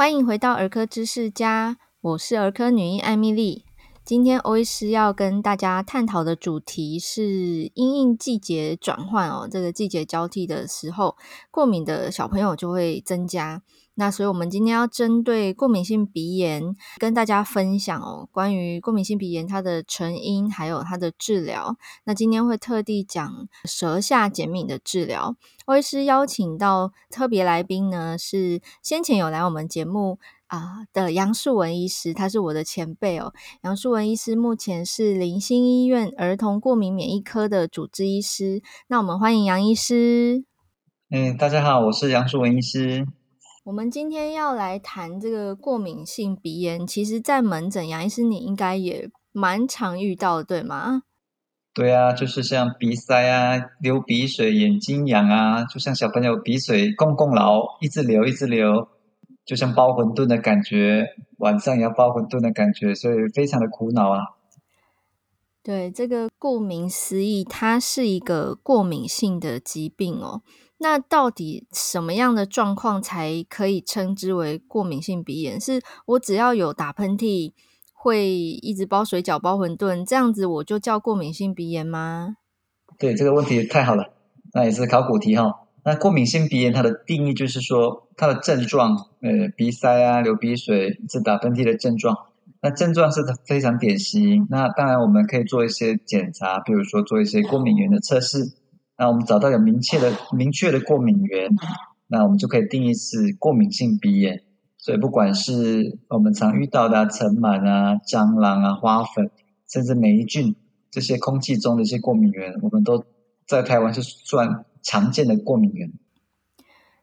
欢迎回到儿科知识家，我是儿科女医艾米丽。今天欧医师要跟大家探讨的主题是因应季节转换哦，这个季节交替的时候，过敏的小朋友就会增加。那所以，我们今天要针对过敏性鼻炎跟大家分享哦，关于过敏性鼻炎它的成因还有它的治疗。那今天会特地讲舌下减敏的治疗。欧医师邀请到特别来宾呢，是先前有来我们节目啊、的杨树文医师，他是我的前辈哦。杨树文医师目前是林新医院儿童过敏免疫科的主治医师。那我们欢迎杨医师。嗯，大家好，我是杨树文医师。我们今天要来谈这个过敏性鼻炎，其实，在门诊，杨医师你应该也蛮常遇到的，对吗？对啊，就是像鼻塞啊、流鼻水、眼睛痒啊，就像小朋友鼻水共共老一直流一直流，就像包馄饨的感觉，晚上也要包馄饨的感觉，所以非常的苦恼啊。对，这个顾名思义，它是一个过敏性的疾病哦。那到底什么样的状况才可以称之为过敏性鼻炎？是我只要有打喷嚏，会一直包水饺、包馄饨，这样子我就叫过敏性鼻炎吗？对，这个问题太好了，那也是考古题哈。那过敏性鼻炎它的定义就是说，它的症状，呃，鼻塞啊、流鼻水、一直打喷嚏的症状。那症状是非常典型。那当然我们可以做一些检查，比如说做一些过敏原的测试。那我们找到有明确的、明确的过敏源，那我们就可以定义是过敏性鼻炎。所以不管是我们常遇到的啊，尘螨啊、蟑螂啊、花粉，甚至霉菌这些空气中的一些过敏源，我们都在台湾是算常见的过敏源。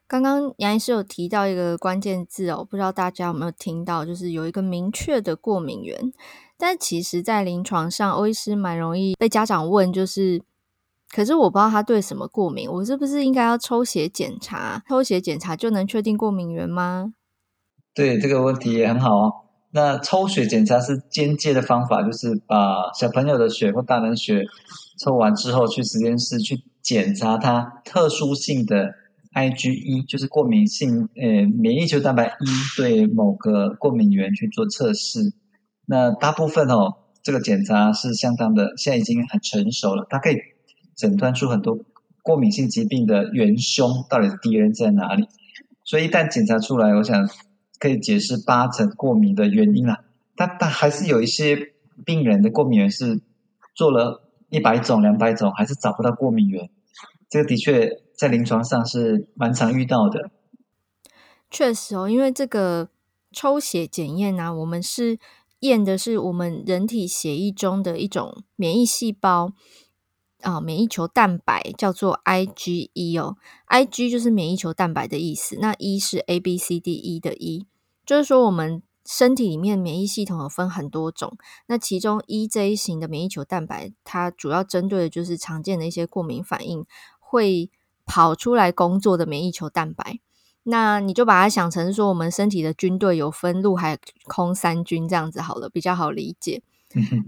刚刚杨医师有提到一个关键字哦，不知道大家有没有听到，就是有一个明确的过敏源。但其实，在临床上，欧医师蛮容易被家长问，就是。可是我不知道他对什么过敏，我是不是应该要抽血检查？抽血检查就能确定过敏源吗？对，这个问题也很好哦。那抽血检查是间接的方法，就是把小朋友的血或大人血抽完之后，去实验室去检查它特殊性的 IgE，就是过敏性呃免疫球蛋白一对某个过敏源去做测试。那大部分哦，这个检查是相当的，现在已经很成熟了，它可以。诊断出很多过敏性疾病的元凶，到底敌人在哪里？所以一旦检查出来，我想可以解释八成过敏的原因了。但但还是有一些病人的过敏源是做了一百种、两百种，还是找不到过敏源。这个的确在临床上是蛮常遇到的。确实哦，因为这个抽血检验呢，我们是验的是我们人体血液中的一种免疫细胞。啊、哦，免疫球蛋白叫做 IgE 哦，Ig 就是免疫球蛋白的意思。那 E 是 A B C D E 的 E，就是说我们身体里面免疫系统有分很多种。那其中 E 这一型的免疫球蛋白，它主要针对的就是常见的一些过敏反应会跑出来工作的免疫球蛋白。那你就把它想成说，我们身体的军队有分陆海空三军这样子好了，比较好理解。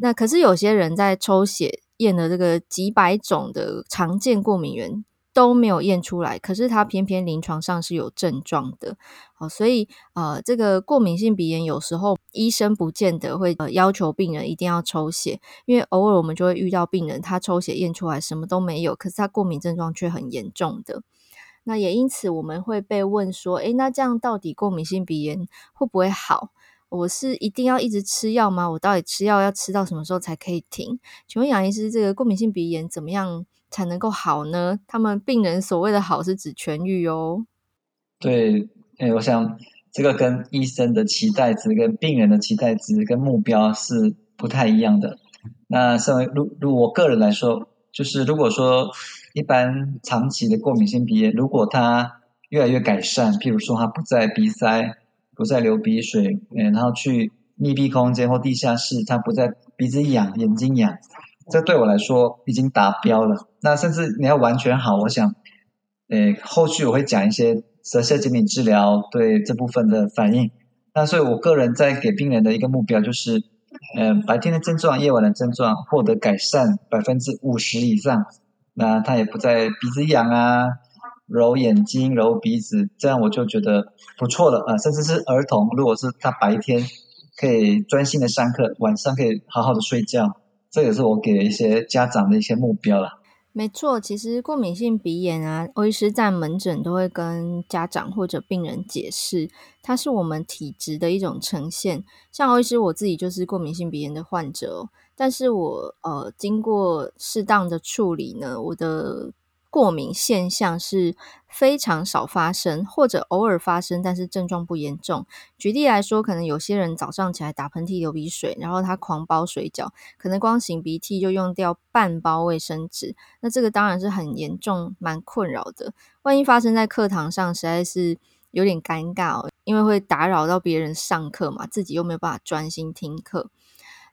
那可是有些人在抽血。验了这个几百种的常见过敏源都没有验出来，可是他偏偏临床上是有症状的，好，所以呃，这个过敏性鼻炎有时候医生不见得会呃要求病人一定要抽血，因为偶尔我们就会遇到病人他抽血验出来什么都没有，可是他过敏症状却很严重的，那也因此我们会被问说，诶，那这样到底过敏性鼻炎会不会好？我是一定要一直吃药吗？我到底吃药要吃到什么时候才可以停？请问杨医师，这个过敏性鼻炎怎么样才能够好呢？他们病人所谓的好是指痊愈哦。对，诶，我想这个跟医生的期待值、跟病人的期待值、跟目标是不太一样的。那身为如如我个人来说，就是如果说一般长期的过敏性鼻炎，如果它越来越改善，譬如说它不再鼻塞。不再流鼻水，然后去密闭空间或地下室，他不再鼻子痒、眼睛痒，这对我来说已经达标了。那甚至你要完全好，我想，呃，后续我会讲一些舌下减敏治疗对这部分的反应。那所以我个人在给病人的一个目标就是，嗯、白天的症状、夜晚的症状获得改善百分之五十以上，那他也不再鼻子痒啊，揉眼睛、揉鼻子，这样我就觉得不错了啊。甚至是儿童，如果是他白天可以专心的上课，晚上可以好好的睡觉，这也是我给一些家长的一些目标了。没错，其实过敏性鼻炎啊，欧医师在门诊都会跟家长或者病人解释，它是我们体质的一种呈现。像欧医师我自己就是过敏性鼻炎的患者哦，但是我呃经过适当的处理呢，我的。过敏现象是非常少发生，或者偶尔发生，但是症状不严重。举例来说，可能有些人早上起来打喷嚏、流鼻水，然后他狂包水饺，可能光擤鼻涕就用掉半包卫生纸。那这个当然是很严重、蛮困扰的。万一发生在课堂上，实在是有点尴尬哦，因为会打扰到别人上课嘛，自己又没有办法专心听课。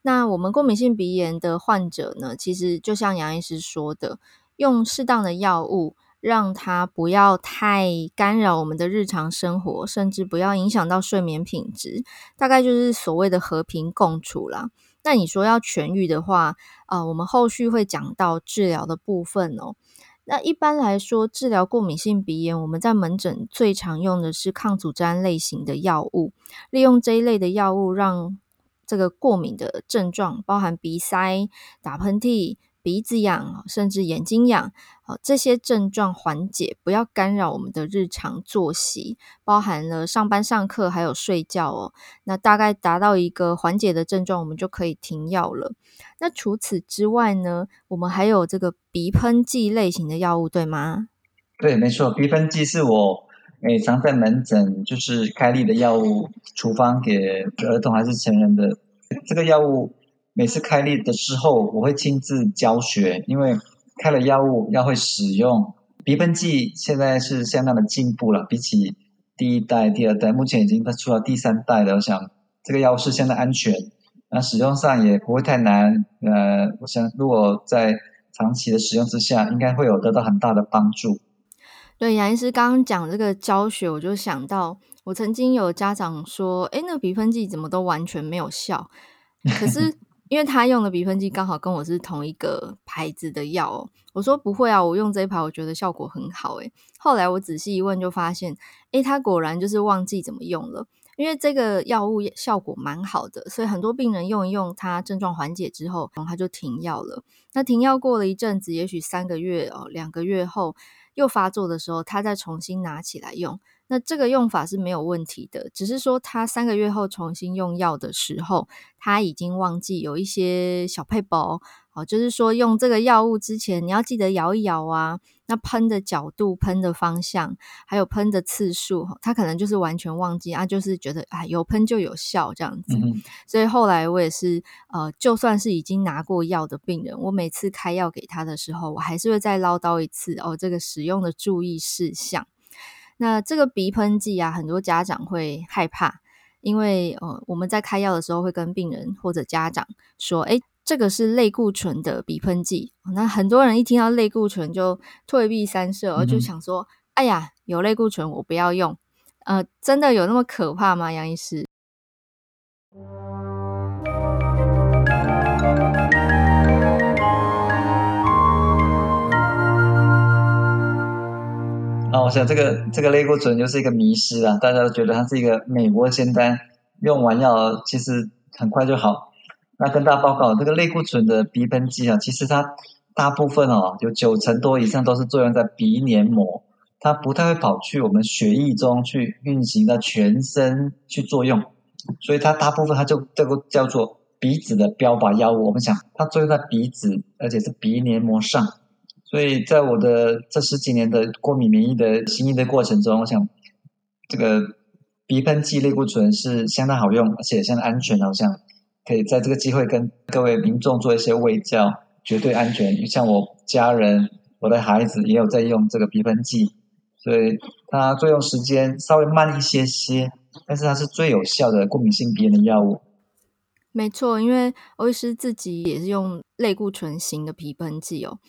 那我们过敏性鼻炎的患者呢，其实就像杨医师说的。用适当的药物，让它不要太干扰我们的日常生活，甚至不要影响到睡眠品质，大概就是所谓的和平共处啦。那你说要痊愈的话，啊、呃，我们后续会讲到治疗的部分哦。那一般来说，治疗过敏性鼻炎，我们在门诊最常用的是抗组胺类型的药物，利用这一类的药物，让这个过敏的症状，包含鼻塞、打喷嚏。鼻子痒，甚至眼睛痒，好，这些症状缓解，不要干扰我们的日常作息，包含了上班、上课，还有睡觉哦。那大概达到一个缓解的症状，我们就可以停药了。那除此之外呢，我们还有这个鼻喷剂类型的药物，对吗？对，没错，鼻喷剂是我诶常在门诊就是开立的药物，处方给儿童还是成人的这个药物。每次开立的时候，我会亲自教学，因为开了药物要会使用。鼻喷剂现在是相当的进步了，比起第一代、第二代，目前已经出了第三代了。我想这个药物是相当安全，那使用上也不会太难。呃，我想如果在长期的使用之下，应该会有得到很大的帮助。对，杨医师刚刚讲这个教学，我就想到，我曾经有家长说：“诶，那个鼻喷剂怎么都完全没有效？”可是。因为他用的鼻喷剂刚好跟我是同一个牌子的药哦，我说不会啊，我用这一排我觉得效果很好诶。后来我仔细一问就发现，诶，他果然就是忘记怎么用了。因为这个药物效果蛮好的，所以很多病人用一用，他症状缓解之后，他就停药了。那停药过了一阵子，也许三个月哦，两个月后又发作的时候，他再重新拿起来用。那这个用法是没有问题的，只是说他三个月后重新用药的时候，他已经忘记有一些小配包，哦，就是说用这个药物之前，你要记得摇一摇啊，那喷的角度、喷的方向，还有喷的次数，他可能就是完全忘记啊，就是觉得啊有喷就有效这样子。嗯、所以后来我也是呃，就算是已经拿过药的病人，我每次开药给他的时候，我还是会再唠叨一次哦，这个使用的注意事项。那这个鼻喷剂啊，很多家长会害怕，因为呃，我们在开药的时候会跟病人或者家长说，哎，这个是类固醇的鼻喷剂。那很多人一听到类固醇就退避三舍，就想说，嗯、哎呀，有类固醇我不要用。呃，真的有那么可怕吗？杨医师？我想这个这个类固醇就是一个迷失啊，大家都觉得它是一个美国仙丹，用完药其实很快就好。那跟大家报告，这个类固醇的鼻喷剂啊，其实它大部分哦，有九成多以上都是作用在鼻黏膜，它不太会跑去我们血液中去运行到全身去作用，所以它大部分它就这个叫做鼻子的标靶药物。我们想它作用在鼻子，而且是鼻黏膜上。所以在我的这十几年的过敏免疫的行医的过程中，我想这个鼻喷剂类固醇是相当好用，而且相当安全的。我想可以在这个机会跟各位民众做一些卫教，绝对安全。像我家人、我的孩子也有在用这个鼻喷剂，所以它作用时间稍微慢一些些，但是它是最有效的过敏性鼻炎的药物。没错，因为欧医师自己也是用类固醇型的鼻喷剂哦。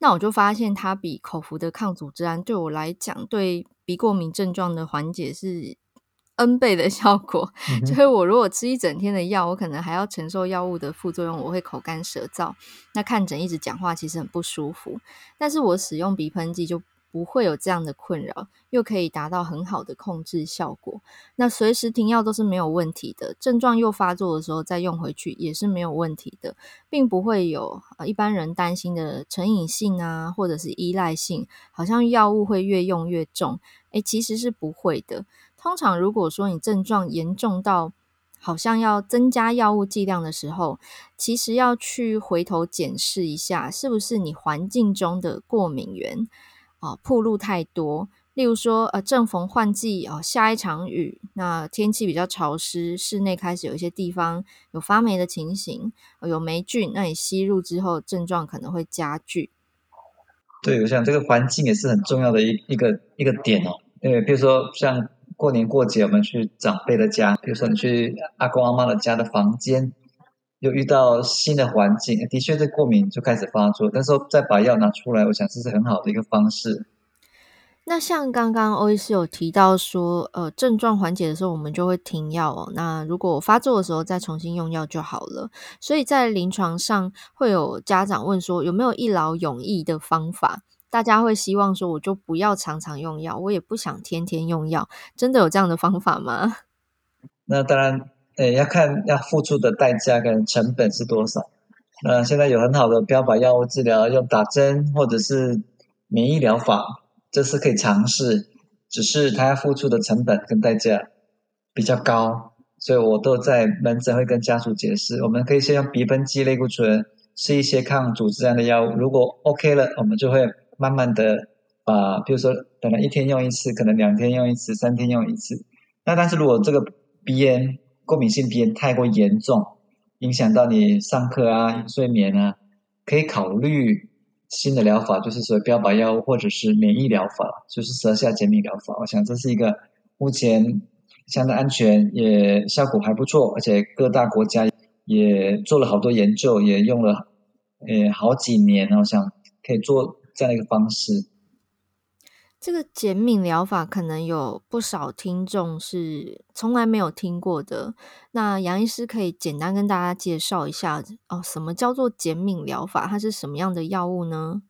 那我就发现，它比口服的抗组织胺对我来讲，对鼻过敏症状的缓解是 N 倍的效果。嗯、所以我如果吃一整天的药，我可能还要承受药物的副作用，我会口干舌燥。那看诊一直讲话，其实很不舒服。但是我使用鼻喷剂就不会有这样的困扰，又可以达到很好的控制效果。那随时停药都是没有问题的，症状又发作的时候再用回去也是没有问题的，并不会有呃一般人担心的成瘾性啊，或者是依赖性，好像药物会越用越重。诶，其实是不会的。通常如果说你症状严重到好像要增加药物剂量的时候，其实要去回头检视一下，是不是你环境中的过敏源啊暴露太多。例如说，呃，正逢换季哦，下一场雨，那天气比较潮湿，室内开始有一些地方有发霉的情形，有霉菌，那你吸入之后症状可能会加剧。对，我想这个环境也是很重要的一一个一个点哦，因为比如说像。过年过节，我们去长辈的家，比如说你去阿公阿妈的家的房间，又遇到新的环境，的确这过敏就开始发作。但是再把药拿出来，我想这是很好的一个方式。那像刚刚欧医师有提到说，呃，症状缓解的时候，我们就会停药哦。那如果发作的时候再重新用药就好了。所以在临床上会有家长问说，有没有一劳永逸的方法？大家会希望说，我就不要常常用药，我也不想天天用药，真的有这样的方法吗？那当然，诶，要看要付出的代价跟成本是多少。那现在有很好的标靶药物治疗，用打针或者是免疫疗法，这是可以尝试，只是它要付出的成本跟代价比较高，所以我都在门诊会跟家属解释，我们可以先用鼻喷剂类固醇，吃一些抗组织胺的药物，如果 OK 了，我们就会。慢慢的把，比如说本来一天用一次，可能两天用一次，三天用一次。那但是如果这个鼻炎过敏性鼻炎太过严重，影响到你上课啊、睡眠啊，可以考虑新的疗法，就是说标靶药物或者是免疫疗法，就是舌下减敏疗法。我想这是一个目前相对安全，也效果还不错，而且各大国家也做了好多研究，也用了呃好几年，我想可以做。这样一个方式，这个减敏疗法可能有不少听众是从来没有听过的。那杨医师可以简单跟大家介绍一下哦，什么叫做减敏疗法？它是什么样的药物呢？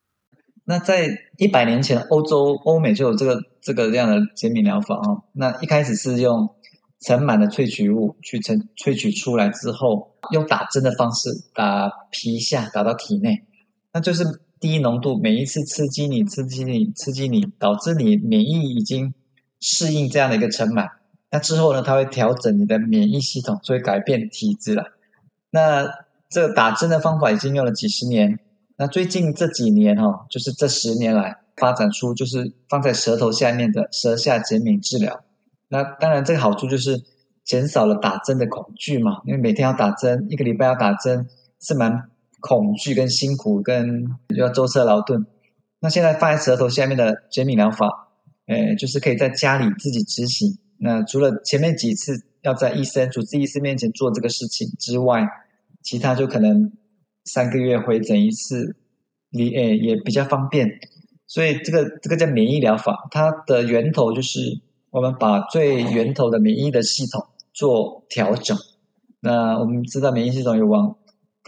那在一百年前，欧洲、欧美就有这个这个这样的减敏疗法哦。那一开始是用尘螨的萃取物去萃萃取出来之后，用打针的方式打皮下，打到体内，那就是。低浓度，每一次刺激你，刺激你，刺激你，导致你免疫已经适应这样的一个尘螨。那之后呢，它会调整你的免疫系统，所以改变体质了。那这个打针的方法已经用了几十年。那最近这几年哈、哦，就是这十年来发展出，就是放在舌头下面的舌下减敏治疗。那当然，这个好处就是减少了打针的恐惧嘛，因为每天要打针，一个礼拜要打针，是蛮。恐惧跟辛苦跟要舟车劳顿，那现在放在舌头下面的减敏疗法，诶，就是可以在家里自己执行。那除了前面几次要在医生、主治医师面前做这个事情之外，其他就可能三个月回诊一次，你诶也比较方便。所以这个这个叫免疫疗法，它的源头就是我们把最源头的免疫的系统做调整。那我们知道免疫系统有往。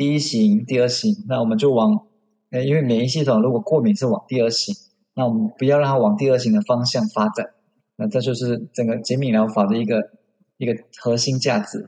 第一型、第二型，那我们就往，因为免疫系统如果过敏是往第二型，那我们不要让它往第二型的方向发展，那这就是整个减敏疗法的一个一个核心价值。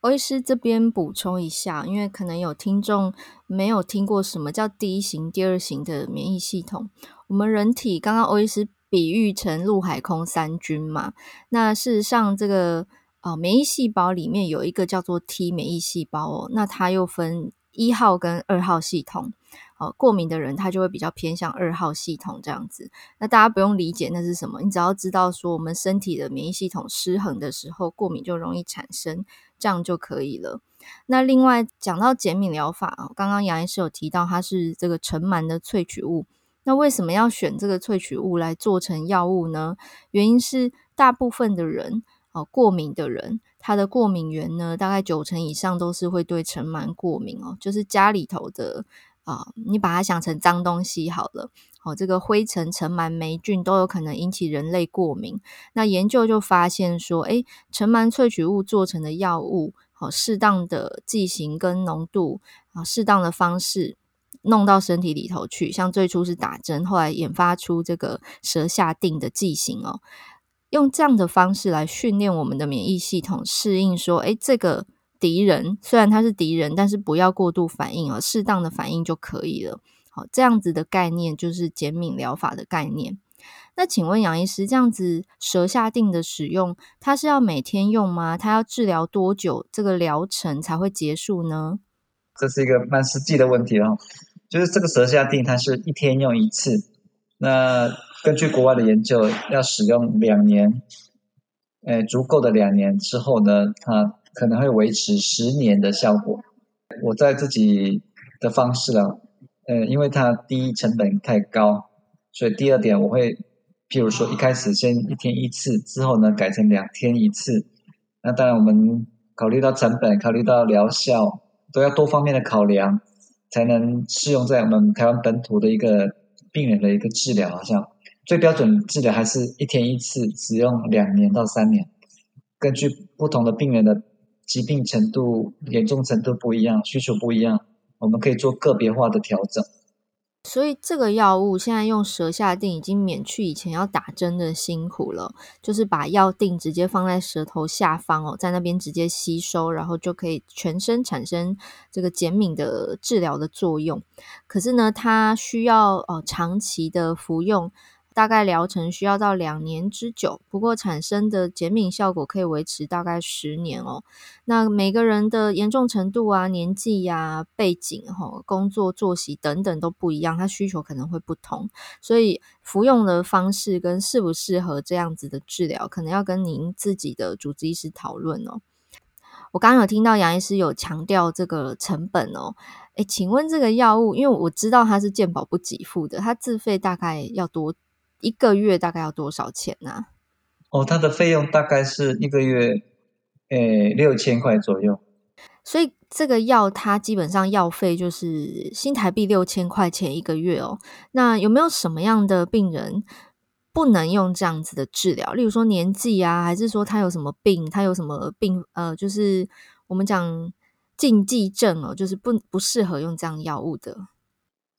欧医师这边补充一下，因为可能有听众没有听过什么叫第一型、第二型的免疫系统。我们人体刚刚欧医师比喻成陆海空三军嘛，那事实上这个。哦，免疫细胞里面有一个叫做 T 免疫细胞哦，那它又分一号跟二号系统。哦，过敏的人他就会比较偏向二号系统这样子。那大家不用理解那是什么，你只要知道说我们身体的免疫系统失衡的时候，过敏就容易产生，这样就可以了。那另外讲到减敏疗法，刚刚杨医师有提到它是这个尘螨的萃取物，那为什么要选这个萃取物来做成药物呢？原因是大部分的人。哦，过敏的人，他的过敏源呢，大概九成以上都是会对尘螨过敏哦。就是家里头的啊、你把它想成脏东西好了。哦，这个灰尘、尘螨、霉菌都有可能引起人类过敏。那研究就发现说，诶，尘螨萃取物做成的药物，好、哦，适当的剂型跟浓度啊，适当的方式，弄到身体里头去。像最初是打针，后来研发出这个舌下定的剂型哦，用这样的方式来训练我们的免疫系统，适应说，哎，这个敌人虽然他是敌人，但是不要过度反应哦，适当的反应就可以了。好，这样子的概念就是减敏疗法的概念。那请问杨医师，这样子舌下定的使用，它是要每天用吗？它要治疗多久，这个疗程才会结束呢？这是一个蛮实际的问题哦。就是这个舌下定，它是一天用一次。那根据国外的研究，要使用两年，诶，足够的两年之后呢，它可能会维持十年的效果。我在自己的方式啊，呃，因为它第一成本太高，所以第二点我会。譬如说，一开始先一天一次，之后呢，改成两天一次。那当然，我们考虑到成本，考虑到疗效，都要多方面的考量，才能适用在我们台湾本土的一个病人的一个治疗。好像最标准治疗还是一天一次，使用两年到三年。根据不同的病人的疾病程度、严重程度不一样，需求不一样，我们可以做个别化的调整。所以这个药物现在用舌下定已经免去以前要打针的辛苦了，就是把药定直接放在舌头下方哦，在那边直接吸收，然后就可以全身产生这个减敏的治疗的作用。可是呢，它需要呃长期的服用。大概疗程需要到两年之久，不过产生的减敏效果可以维持大概十年哦。那每个人的严重程度啊、年纪呀、背景、哈、工作作息等等都不一样，它需求可能会不同，所以服用的方式跟适不适合这样子的治疗，可能要跟您自己的主治医师讨论哦。我刚刚有听到杨医师有强调这个成本哦，诶，请问这个药物，因为我知道它是健保不给付的，它自费大概要多？一个月大概要多少钱呢、啊？哦，它的费用大概是一个月，诶，六千块左右。所以这个药它基本上药费就是新台币六千块钱一个月哦。那有没有什么样的病人不能用这样子的治疗？例如说年纪啊，还是说他有什么病？他有什么病？呃，就是我们讲禁忌症哦，就是不不适合用这样药物的。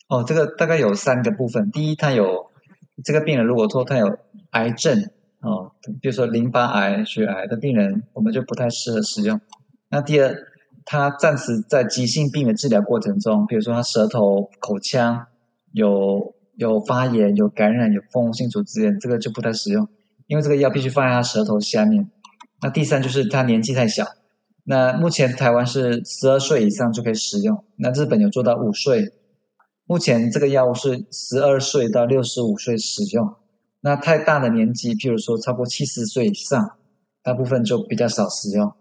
哦，这个大概有三个部分。第一，它有。这个病人如果说他有癌症哦，比如说淋巴癌、血癌的病人，我们就不太适合使用。那第二，他暂时在急性病的治疗过程中，比如说他舌头、口腔有有发炎、有感染、有蜂窝性组织炎，这个就不太实用，因为这个药必须放在他舌头下面。那第三就是他年纪太小，那目前台湾是十二岁以上就可以使用，那日本有做到五岁。目前这个药物是十二岁到六十五岁使用，那太大的年纪，譬如说超过七十岁以上，大部分就比较少使用。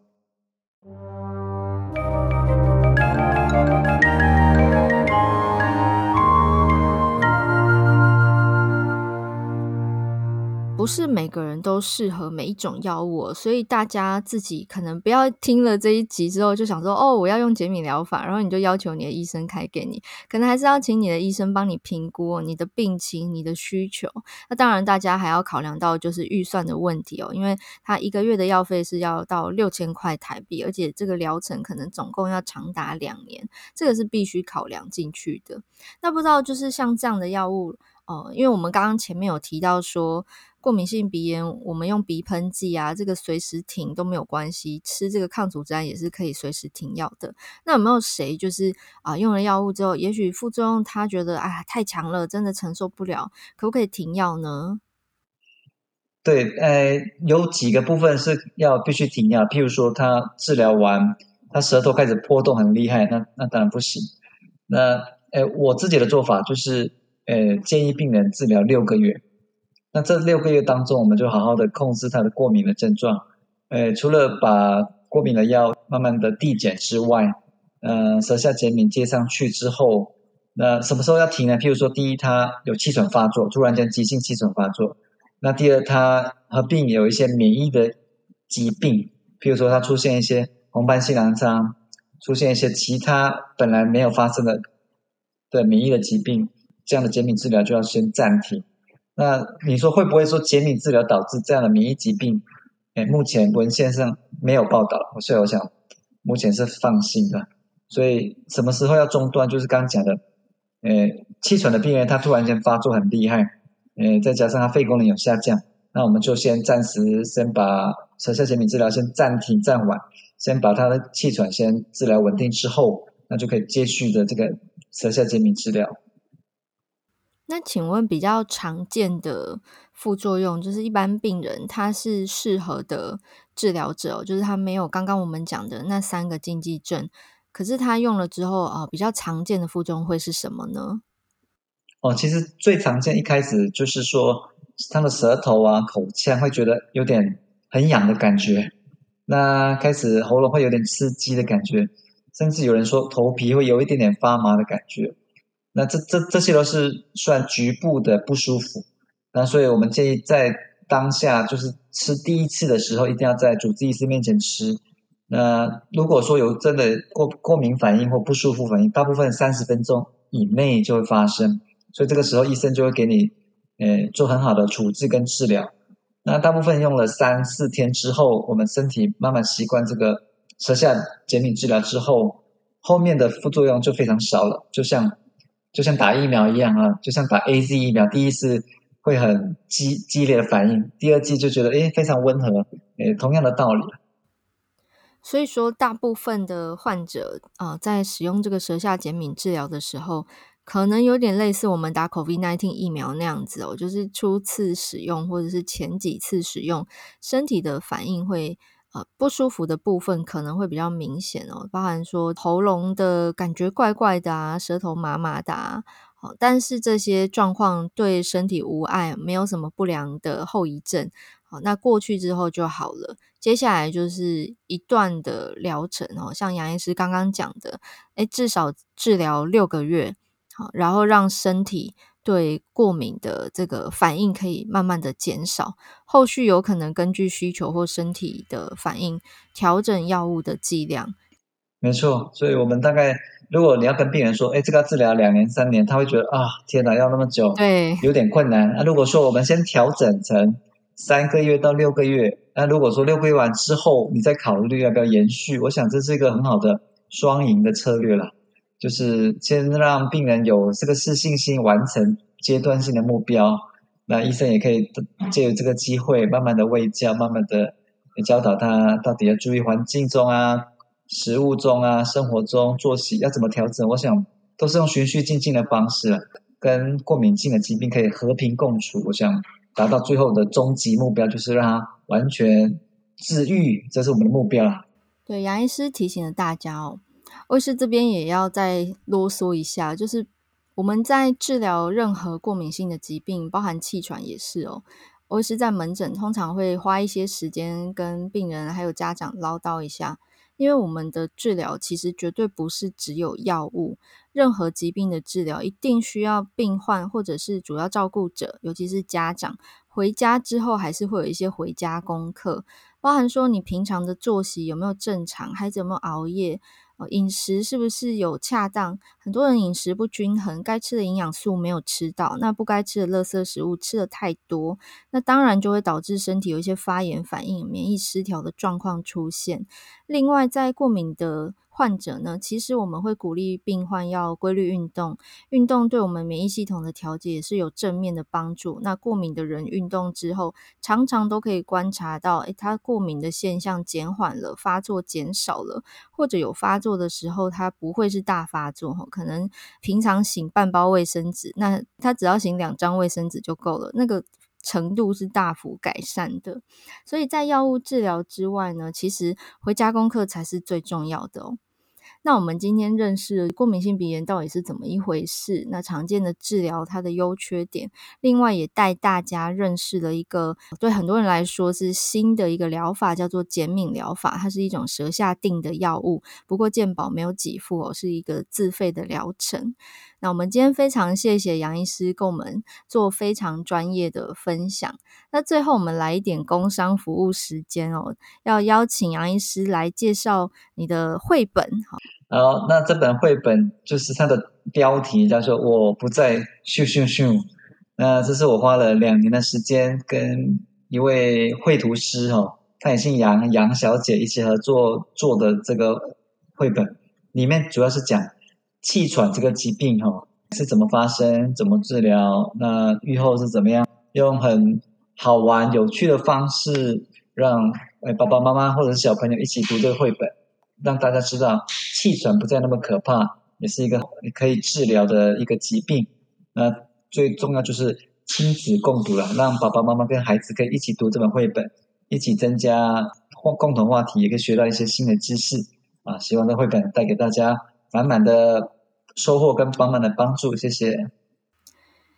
不是每个人都适合每一种药物，所以大家自己可能不要 听了这一集之后就想说哦，我要用减敏疗法，然后你就要求你的医生开给你，可能还是要请你的医生帮你评估你的病情、你的需求。那当然，大家还要考量到就是预算的问题哦，因为他一个月的药费是要到六千块台币，而且这个疗程可能总共要长达两年，这个是必须考量进去的。那不知道就是像这样的药物哦、因为我们刚刚前面有提到说。过敏性鼻炎，我们用鼻喷剂啊，这个随时停都没有关系。吃这个抗组织胺也是可以随时停药的。那有没有谁就是啊用了药物之后，也许副作用他觉得啊太强了，真的承受不了，可不可以停药呢？对，呃，有几个部分是要必须停药。譬如说，他治疗完，他舌头开始破洞很厉害，那那当然不行。那呃，我自己的做法就是，呃，建议病人治疗六个月。那这六个月当中，我们就好好的控制他的过敏的症状。呃，除了把过敏的药慢慢的递减之外，呃，舌下减敏接上去之后，那什么时候要停呢？譬如说，第一，他有气喘发作，突然间急性气喘发作；那第二，他合并有一些免疫的疾病，譬如说他出现一些红斑性狼疮，出现一些其他本来没有发生的的免疫的疾病，这样的减敏治疗就要先暂停。那你说会不会说减敏治疗导致这样的免疫疾病？诶，目前文献上没有报道，所以我想目前是放心的。所以什么时候要中断？就是刚刚讲的，呃，气喘的病人他突然间发作很厉害，呃，再加上他肺功能有下降，那我们就先暂时先把舌下减敏治疗先暂停暂缓，先把他的气喘先治疗稳定之后，那就可以接续的这个舌下减敏治疗。那请问比较常见的副作用，就是一般病人他是适合的治疗者，就是他没有刚刚我们讲的那三个禁忌症。可是他用了之后啊，比较常见的副作用会是什么呢？哦，其实最常见一开始就是说，他的舌头啊、口腔会觉得有点很痒的感觉，那开始喉咙会有点刺激的感觉，甚至有人说头皮会有一点点发麻的感觉。那这这这些都是算局部的不舒服。那所以我们建议在当下就是吃第一次的时候，一定要在主治医师面前吃。那如果说有真的过过敏反应或不舒服反应，大部分三十分钟以内就会发生，所以这个时候医生就会给你，呃，做很好的处置跟治疗。那大部分用了三四天之后，我们身体慢慢习惯这个舌下减敏治疗之后，后面的副作用就非常少了，就像就像打疫苗一样啊，就像打 AZ 疫苗，第一次会很激激烈的反应，第二剂就觉得诶非常温和，诶同样的道理。所以说，大部分的患者啊、在使用这个舌下减敏治疗的时候，可能有点类似我们打 COVID-19 疫苗那样子哦，就是初次使用或者是前几次使用，身体的反应会呃不舒服的部分可能会比较明显哦，包含说喉咙的感觉怪怪的啊，舌头麻麻的啊。好但是这些状况对身体无碍，没有什么不良的后遗症。好，那过去之后就好了。接下来就是一段的疗程哦，像杨医师刚刚讲的，诶，至少治疗六个月，好，然后让身体对过敏的这个反应可以慢慢的减少。后续有可能根据需求或身体的反应调整药物的剂量。没错，所以我们大概。如果你要跟病人说，哎，这个要治疗两年三年，他会觉得啊，天哪，要那么久，对，有点困难。那、啊、如果说我们先调整成三个月到六个月，那如果说六个月完之后，你再考虑要不要延续，我想这是一个很好的双赢的策略了。就是先让病人有这个自信心，完成阶段性的目标，那医生也可以借由这个机会，慢慢的喂教，慢慢的教导他到底要注意环境中啊。食物中啊，生活中作息要怎么调整？我想都是用循序渐进的方式，跟过敏性的疾病可以和平共处。我想达到最后的终极目标，就是让他完全治愈，这是我们的目标。对，杨医师提醒了大家哦，欧医师这边也要再啰嗦一下，就是我们在治疗任何过敏性的疾病，包含气喘也是哦。欧医师在门诊通常会花一些时间跟病人还有家长唠叨一下。因为我们的治疗其实绝对不是只有药物，任何疾病的治疗一定需要病患或者是主要照顾者，尤其是家长回家之后还是会有一些回家功课，包含说你平常的作息有没有正常，孩子有没有熬夜。饮食是不是有恰当？很多人饮食不均衡，该吃的营养素没有吃到，那不该吃的垃圾食物吃的太多，那当然就会导致身体有一些发炎反应、免疫失调的状况出现。另外，在过敏的患者呢，其实我们会鼓励病患要规律运动，运动对我们免疫系统的调节也是有正面的帮助。那过敏的人运动之后，常常都可以观察到，诶，他过敏的现象减缓了，发作减少了，或者有发作的时候，他不会是大发作，可能平常擤半包卫生纸，那他只要擤两张卫生纸就够了，那个。程度是大幅改善的，所以在药物治疗之外呢，其实回家功课才是最重要的哦。那我们今天认识过敏性鼻炎到底是怎么一回事，那常见的治疗它的优缺点，另外也带大家认识了一个对很多人来说是新的一个疗法，叫做减敏疗法，它是一种舌下定的药物，不过健保没有给付哦，是一个自费的疗程。那我们今天非常谢谢杨医师跟我们做非常专业的分享。那最后我们来一点工商服务时间哦，要邀请杨医师来介绍你的绘本。好，那这本绘本就是它的标题叫做《我不再咻咻咻》。那这是我花了两年的时间跟一位绘图师哦，她也姓杨，杨小姐一起合作做的这个绘本，里面主要是讲。气喘这个疾病，哈，是怎么发生，怎么治疗，那愈后是怎么样，用很好玩、有趣的方式，让爸爸妈妈或者是小朋友一起读这个绘本，让大家知道气喘不再那么可怕，也是一个可以治疗的一个疾病。那最重要就是亲子共读了，让爸爸妈妈跟孩子可以一起读这本绘本，一起增加共共同话题，也可以学到一些新的知识啊！希望这绘本带给大家满满的收获跟满满的帮助。谢谢。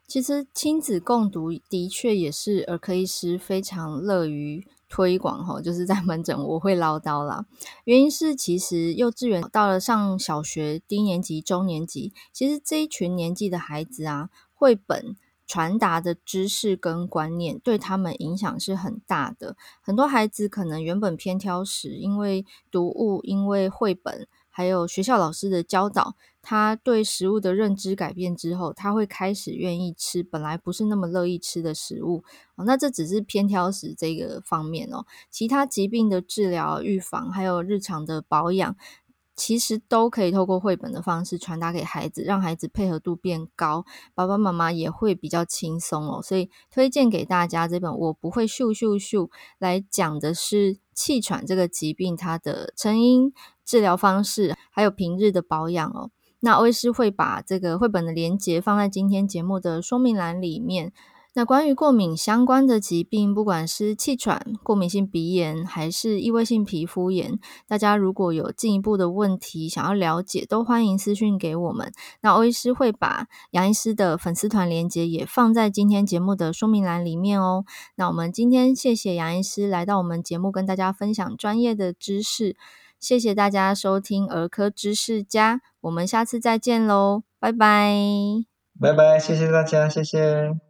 其实亲子共读的确也是儿科医师非常乐于推广哈，就是在门诊我会唠叨啦。原因是其实幼稚园到了上小学低年级、中年级，其实这一群年纪的孩子啊，绘本传达的知识跟观念对他们影响是很大的。很多孩子可能原本偏挑食，因为读物，因为绘本。还有学校老师的教导，他对食物的认知改变之后，他会开始愿意吃本来不是那么乐意吃的食物。哦，那这只是偏挑食这个方面哦，其他疾病的治疗、预防，还有日常的保养。其实都可以透过绘本的方式传达给孩子，让孩子配合度变高，爸爸妈妈也会比较轻松哦。所以推荐给大家这本《我不会咻咻咻》，来讲的是气喘这个疾病它的成因、治疗方式，还有平日的保养哦。那欧医师会把这个绘本的连结放在今天节目的说明栏里面。那关于过敏相关的疾病，不管是气喘、过敏性鼻炎，还是异位性皮肤炎，大家如果有进一步的问题想要了解，都欢迎私讯给我们。那欧医师会把杨医师的粉丝团连接也放在今天节目的说明栏里面哦。那我们今天谢谢杨医师来到我们节目，跟大家分享专业的知识。谢谢大家收听儿科知识家，我们下次再见喽，拜拜，拜拜，谢谢大家，谢谢。